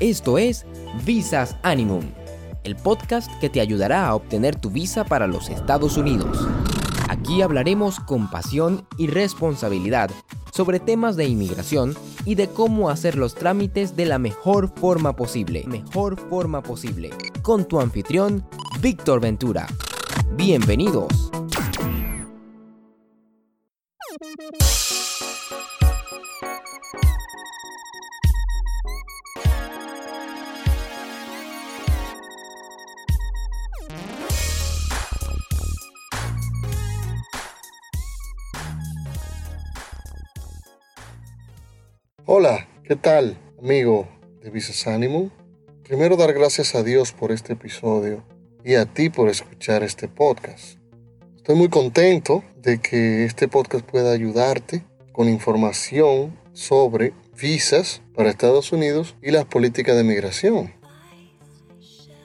Esto es Visas Animum, el podcast que te ayudará a obtener tu visa para los Estados Unidos. Aquí hablaremos con pasión y responsabilidad sobre temas de inmigración y de cómo hacer los trámites de la mejor forma posible. Mejor forma posible. Con tu anfitrión, Víctor Ventura. Bienvenidos. Hola, ¿qué tal, amigo de Visas Animum? Primero dar gracias a Dios por este episodio y a ti por escuchar este podcast. Estoy muy contento de que este podcast pueda ayudarte con información sobre visas para Estados Unidos y las políticas de migración.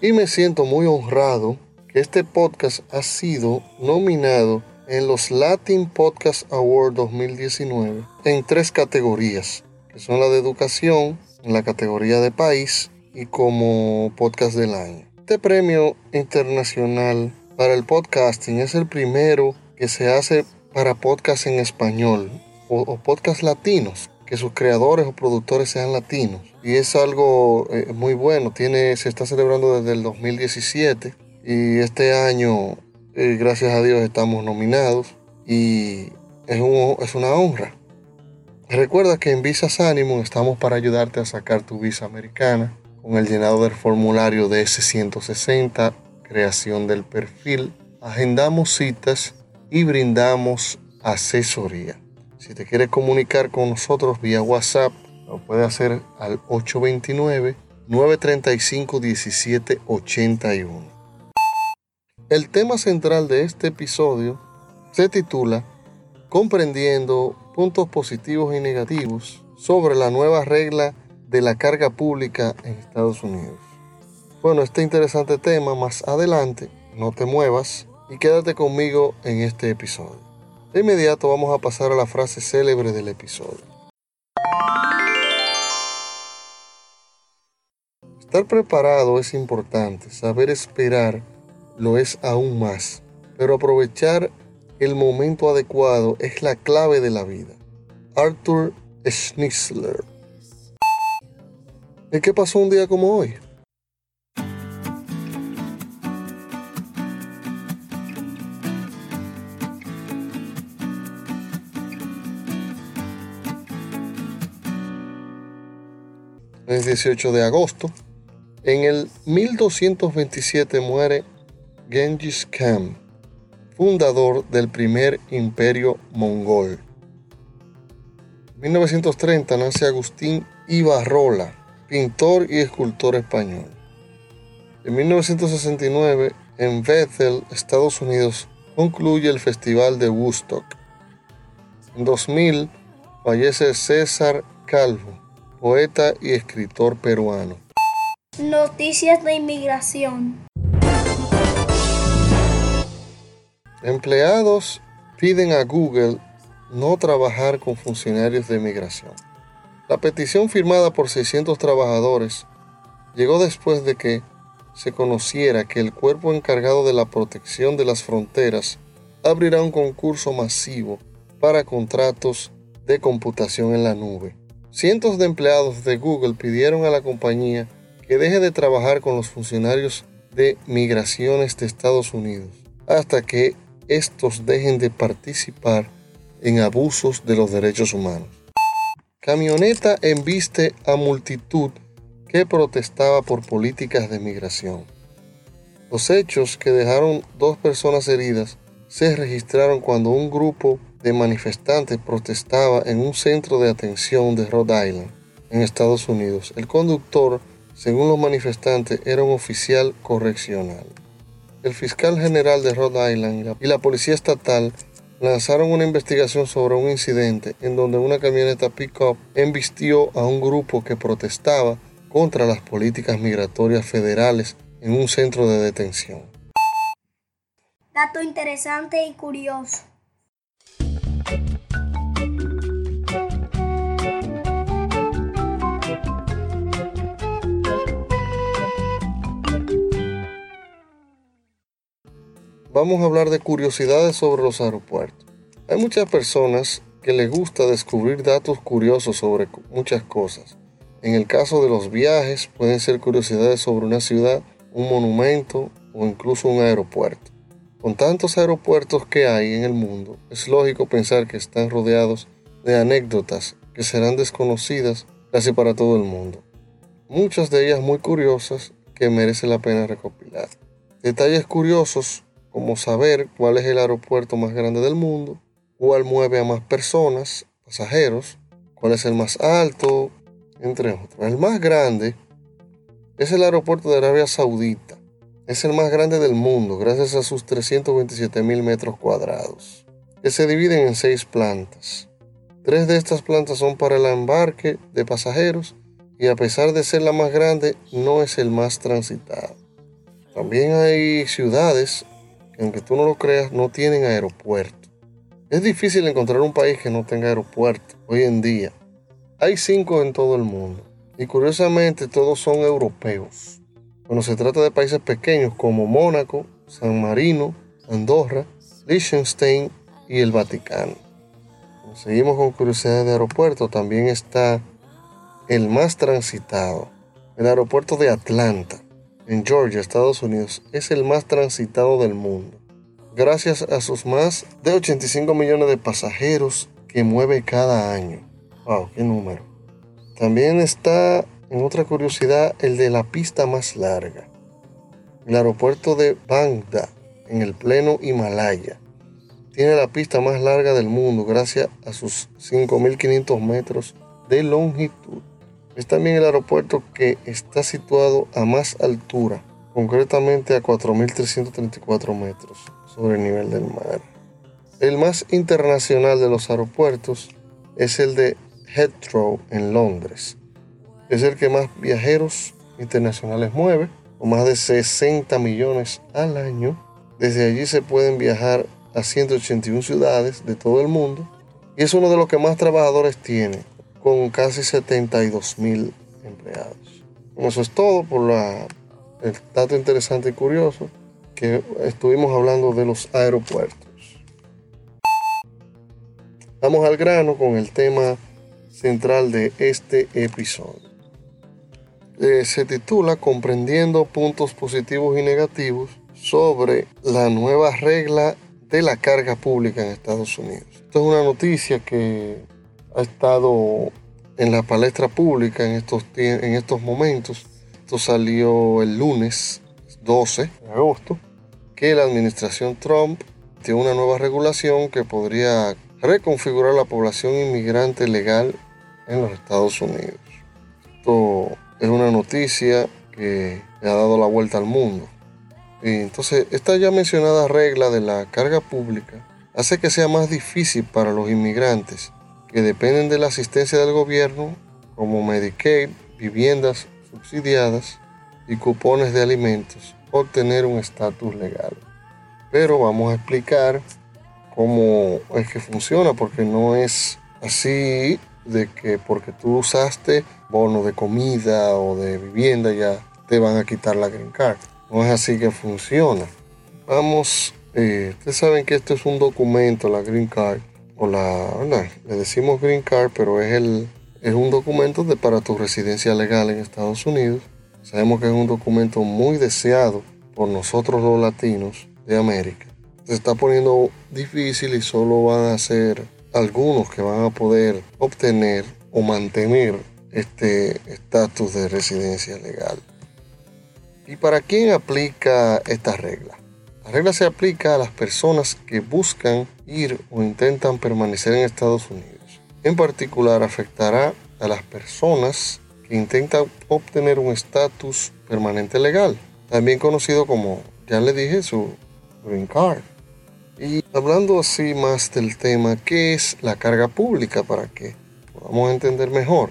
Y me siento muy honrado que este podcast ha sido nominado en los Latin Podcast Award 2019 en tres categorías que son la de educación, en la categoría de país y como podcast del año. Este premio internacional para el podcasting es el primero que se hace para podcast en español o, o podcast latinos, que sus creadores o productores sean latinos. Y es algo eh, muy bueno, Tiene, se está celebrando desde el 2017 y este año, eh, gracias a Dios, estamos nominados y es, un, es una honra. Recuerda que en Visas Animum estamos para ayudarte a sacar tu visa americana con el llenado del formulario de S160, creación del perfil, agendamos citas y brindamos asesoría. Si te quieres comunicar con nosotros vía WhatsApp, lo puedes hacer al 829-935-1781. El tema central de este episodio se titula Comprendiendo puntos positivos y negativos sobre la nueva regla de la carga pública en Estados Unidos. Bueno, este interesante tema más adelante, no te muevas y quédate conmigo en este episodio. De inmediato vamos a pasar a la frase célebre del episodio. Estar preparado es importante, saber esperar lo es aún más, pero aprovechar el momento adecuado es la clave de la vida. Arthur Schnitzler. ¿Y qué pasó un día como hoy? El 18 de agosto, en el 1227 muere Genghis Khan fundador del primer imperio mongol. En 1930 nace Agustín Ibarrola, pintor y escultor español. En 1969, en Bethel, Estados Unidos, concluye el Festival de Woodstock. En 2000 fallece César Calvo, poeta y escritor peruano. Noticias de inmigración. Empleados piden a Google no trabajar con funcionarios de migración. La petición firmada por 600 trabajadores llegó después de que se conociera que el cuerpo encargado de la protección de las fronteras abrirá un concurso masivo para contratos de computación en la nube. Cientos de empleados de Google pidieron a la compañía que deje de trabajar con los funcionarios de migraciones de Estados Unidos hasta que estos dejen de participar en abusos de los derechos humanos. Camioneta embiste a multitud que protestaba por políticas de migración. Los hechos que dejaron dos personas heridas se registraron cuando un grupo de manifestantes protestaba en un centro de atención de Rhode Island, en Estados Unidos. El conductor, según los manifestantes, era un oficial correccional el fiscal general de Rhode Island y la policía estatal lanzaron una investigación sobre un incidente en donde una camioneta pick-up embistió a un grupo que protestaba contra las políticas migratorias federales en un centro de detención. Dato interesante y curioso. Vamos a hablar de curiosidades sobre los aeropuertos. Hay muchas personas que les gusta descubrir datos curiosos sobre muchas cosas. En el caso de los viajes, pueden ser curiosidades sobre una ciudad, un monumento o incluso un aeropuerto. Con tantos aeropuertos que hay en el mundo, es lógico pensar que están rodeados de anécdotas que serán desconocidas casi para todo el mundo. Muchas de ellas muy curiosas que merece la pena recopilar. Detalles curiosos como saber cuál es el aeropuerto más grande del mundo, cuál mueve a más personas, pasajeros, cuál es el más alto, entre otros. El más grande es el aeropuerto de Arabia Saudita. Es el más grande del mundo gracias a sus 327 mil metros cuadrados, que se dividen en seis plantas. Tres de estas plantas son para el embarque de pasajeros y a pesar de ser la más grande, no es el más transitado. También hay ciudades aunque tú no lo creas, no tienen aeropuerto. Es difícil encontrar un país que no tenga aeropuerto hoy en día. Hay cinco en todo el mundo y curiosamente todos son europeos. Cuando se trata de países pequeños como Mónaco, San Marino, Andorra, Liechtenstein y el Vaticano. seguimos con curiosidades de aeropuerto, también está el más transitado. El aeropuerto de Atlanta, en Georgia, Estados Unidos, es el más transitado del mundo, gracias a sus más de 85 millones de pasajeros que mueve cada año. ¡Wow! ¡Qué número! También está, en otra curiosidad, el de la pista más larga. El aeropuerto de Bangda, en el pleno Himalaya, tiene la pista más larga del mundo gracias a sus 5.500 metros de longitud. Es también el aeropuerto que está situado a más altura, concretamente a 4.334 metros sobre el nivel del mar. El más internacional de los aeropuertos es el de Heathrow en Londres. Es el que más viajeros internacionales mueve, con más de 60 millones al año. Desde allí se pueden viajar a 181 ciudades de todo el mundo y es uno de los que más trabajadores tiene, con casi 72 mil empleados. Eso es todo por el dato interesante y curioso que estuvimos hablando de los aeropuertos. Vamos al grano con el tema central de este episodio. Eh, se titula Comprendiendo puntos positivos y negativos sobre la nueva regla de la carga pública en Estados Unidos. Esto es una noticia que ha estado en la palestra pública en estos, en estos momentos. Esto salió el lunes 12 de agosto, que la administración Trump tiene una nueva regulación que podría reconfigurar la población inmigrante legal en los Estados Unidos. Esto es una noticia que ha dado la vuelta al mundo. Y entonces, esta ya mencionada regla de la carga pública hace que sea más difícil para los inmigrantes que dependen de la asistencia del gobierno, como Medicaid, viviendas subsidiadas y cupones de alimentos, obtener un estatus legal. Pero vamos a explicar cómo es que funciona, porque no es así de que porque tú usaste bono de comida o de vivienda ya te van a quitar la green card. No es así que funciona. Vamos, eh, ustedes saben que esto es un documento, la green card, o la, le decimos green card, pero es, el, es un documento de, para tu residencia legal en Estados Unidos. Sabemos que es un documento muy deseado por nosotros los latinos de América. Se está poniendo difícil y solo van a ser algunos que van a poder obtener o mantener este estatus de residencia legal. ¿Y para quién aplica esta regla? La regla se aplica a las personas que buscan ir o intentan permanecer en Estados Unidos. En particular afectará a las personas que intentan obtener un estatus permanente legal, también conocido como, ya le dije, su green card. Y hablando así más del tema, ¿qué es la carga pública para que podamos entender mejor?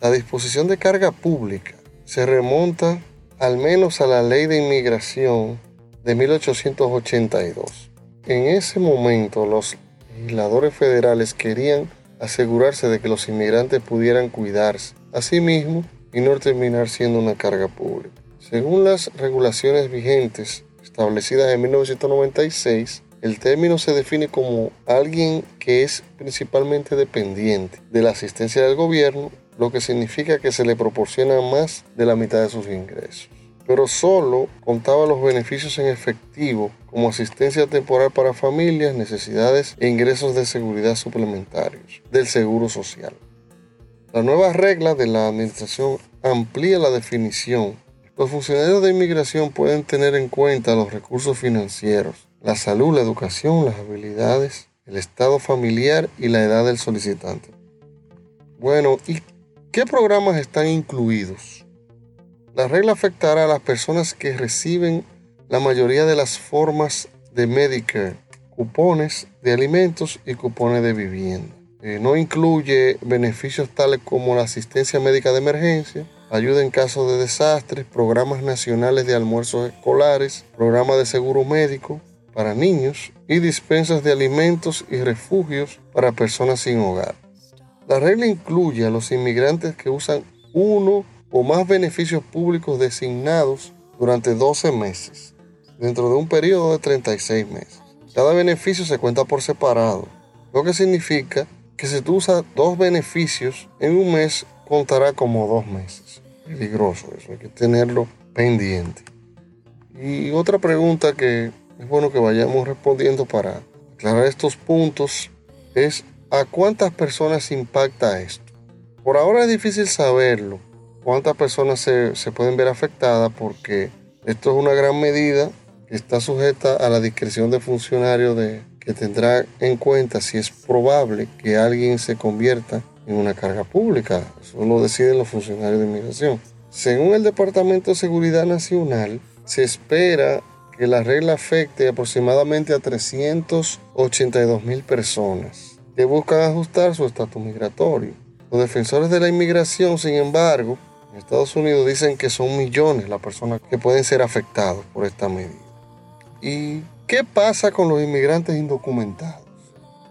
La disposición de carga pública se remonta al menos a la ley de inmigración de 1882. En ese momento los legisladores federales querían asegurarse de que los inmigrantes pudieran cuidarse a sí mismos y no terminar siendo una carga pública. Según las regulaciones vigentes establecidas en 1996, el término se define como alguien que es principalmente dependiente de la asistencia del gobierno, lo que significa que se le proporciona más de la mitad de sus ingresos. Pero solo contaba los beneficios en efectivo como asistencia temporal para familias, necesidades e ingresos de seguridad suplementarios del Seguro Social. La nueva regla de la Administración amplía la definición. Los funcionarios de inmigración pueden tener en cuenta los recursos financieros, la salud, la educación, las habilidades, el estado familiar y la edad del solicitante. Bueno, ¿y qué programas están incluidos? La regla afectará a las personas que reciben la mayoría de las formas de Medicare, cupones de alimentos y cupones de vivienda. Eh, no incluye beneficios tales como la asistencia médica de emergencia, ayuda en caso de desastres, programas nacionales de almuerzos escolares, programas de seguro médico, para niños y dispensas de alimentos y refugios para personas sin hogar. La regla incluye a los inmigrantes que usan uno o más beneficios públicos designados durante 12 meses, dentro de un periodo de 36 meses. Cada beneficio se cuenta por separado, lo que significa que si tú usas dos beneficios en un mes, contará como dos meses. Peligroso eso, hay que tenerlo pendiente. Y otra pregunta que es bueno que vayamos respondiendo para aclarar estos puntos es a cuántas personas impacta esto. Por ahora es difícil saberlo, cuántas personas se, pueden ver afectadas porque esto es una gran medida que está sujeta a la discreción del funcionario de, que tendrá en cuenta si es probable que alguien se convierta en una carga pública. Eso lo deciden los funcionarios de inmigración. Según el Departamento de Seguridad Nacional, se espera que la regla afecte aproximadamente a 382 mil personas que buscan ajustar su estatus migratorio. Los defensores de la inmigración, sin embargo, en Estados Unidos dicen que son millones las personas que pueden ser afectados por esta medida. ¿Y qué pasa con los inmigrantes indocumentados?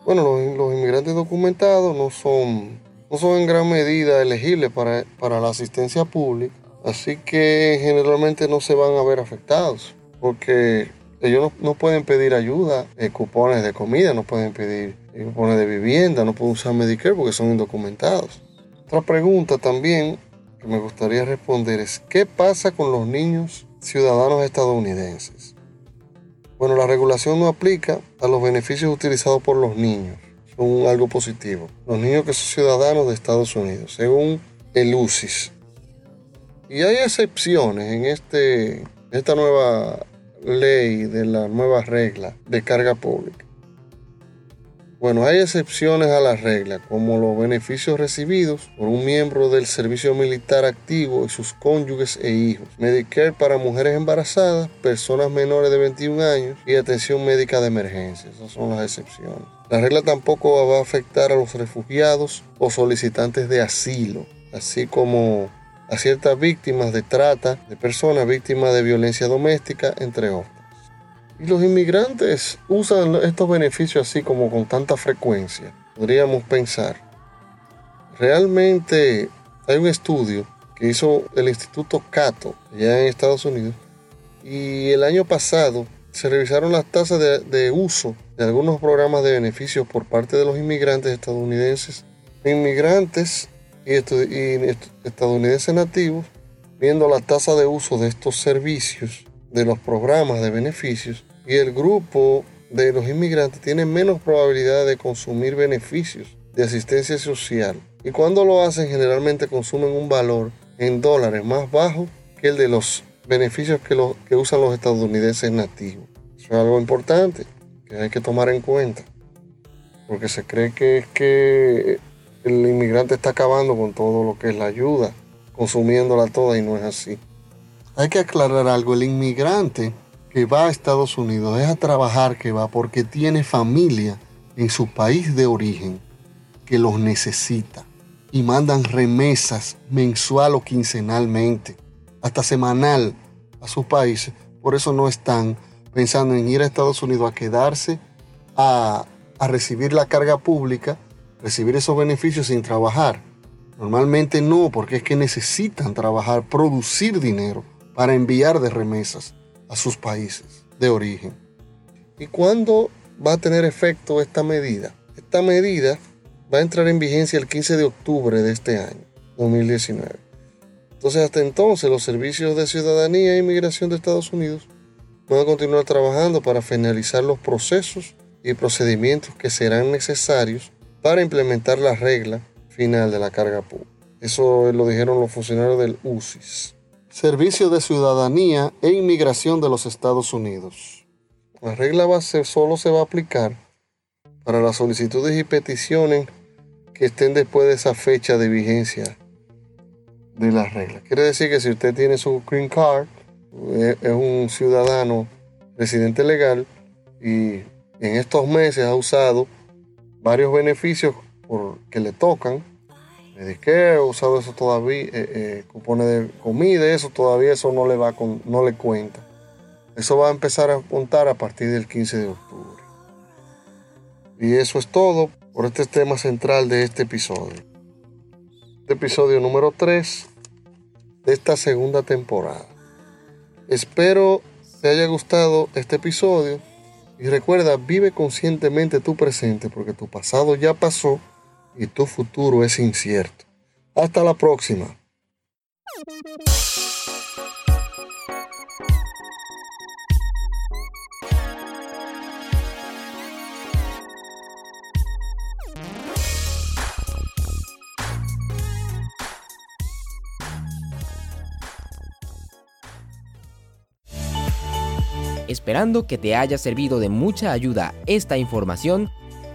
Bueno, los, inmigrantes documentados no son, no son en gran medida elegibles para, para la asistencia pública, así que generalmente no se van a ver afectados porque ellos no, pueden pedir ayuda, eh, cupones de comida, no pueden pedir eh, cupones de vivienda, no pueden usar Medicare porque son indocumentados. Otra pregunta también que me gustaría responder es, ¿qué pasa con los niños ciudadanos estadounidenses? Bueno, la regulación no aplica a los beneficios utilizados por los niños, son algo positivo. Los niños que son ciudadanos de Estados Unidos, según el UCIS. Y hay excepciones en este, esta nueva ley de la nueva regla de carga pública. Bueno, hay excepciones a la regla, como los beneficios recibidos por un miembro del servicio militar activo y sus cónyuges e hijos, Medicare para mujeres embarazadas, personas menores de 21 años y atención médica de emergencia. Esas son las excepciones. La regla tampoco va a afectar a los refugiados o solicitantes de asilo, así como a ciertas víctimas de trata de personas, víctimas de violencia doméstica, entre otros. Y los inmigrantes usan estos beneficios así como con tanta frecuencia. Podríamos pensar. Realmente hay un estudio que hizo el Instituto Cato, allá en Estados Unidos, y el año pasado se revisaron las tasas de, uso de algunos programas de beneficios por parte de los inmigrantes estadounidenses. Inmigrantes y, estadounidenses nativos, viendo la tasa de uso de estos servicios, de los programas de beneficios, y el grupo de los inmigrantes tiene menos probabilidad de consumir beneficios de asistencia social. Y cuando lo hacen, generalmente consumen un valor en dólares más bajo que el de los beneficios que, que usan los estadounidenses nativos. Eso es algo importante que hay que tomar en cuenta. Porque se cree que es que el inmigrante está acabando con todo lo que es la ayuda, consumiéndola toda y no es así. Hay que aclarar algo, el inmigrante que va a Estados Unidos es a trabajar que va porque tiene familia en su país de origen que los necesita y mandan remesas mensual o quincenalmente, hasta semanal a sus países. Por eso no están pensando en ir a Estados Unidos a quedarse a, a recibir la carga pública recibir esos beneficios sin trabajar. Normalmente no, porque es que necesitan trabajar, producir dinero para enviar de remesas a sus países. de origen. ¿Y cuándo va a tener efecto esta medida? Esta medida va a entrar en vigencia el 15 de octubre de este año, 2019. Entonces, hasta entonces, los servicios de ciudadanía e inmigración de Estados Unidos van a continuar trabajando para finalizar los procesos y procedimientos que serán necesarios para implementar la regla final de la carga pública. Eso lo dijeron los funcionarios del UCIS. Servicio de Ciudadanía e Inmigración de los Estados Unidos. La regla base solo se va a aplicar para las solicitudes y peticiones que estén después de esa fecha de vigencia de la regla. Quiere decir que si usted tiene su green card, eh, es un ciudadano residente legal y en estos meses ha usado varios beneficios que le tocan, Medicare, ha usado eso todavía, eh, eh, de comida, eso todavía eso no le va con, no le cuenta. Eso va a empezar a contar a partir del 15 de octubre. Y eso es todo por este tema central de este episodio. Este episodio número 3 de esta segunda temporada. Espero te haya gustado este episodio y recuerda, vive conscientemente tu presente porque tu pasado ya pasó y tu futuro es incierto. Hasta la próxima. Esperando que te haya servido de mucha ayuda esta información,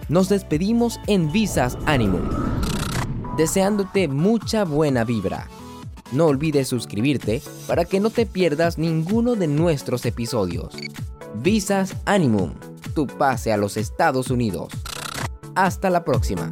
nos despedimos en Visas Animum, deseándote mucha buena vibra. No olvides suscribirte para que no te pierdas ninguno de nuestros episodios. Visas Animum, tu pase a los Estados Unidos. Hasta la próxima.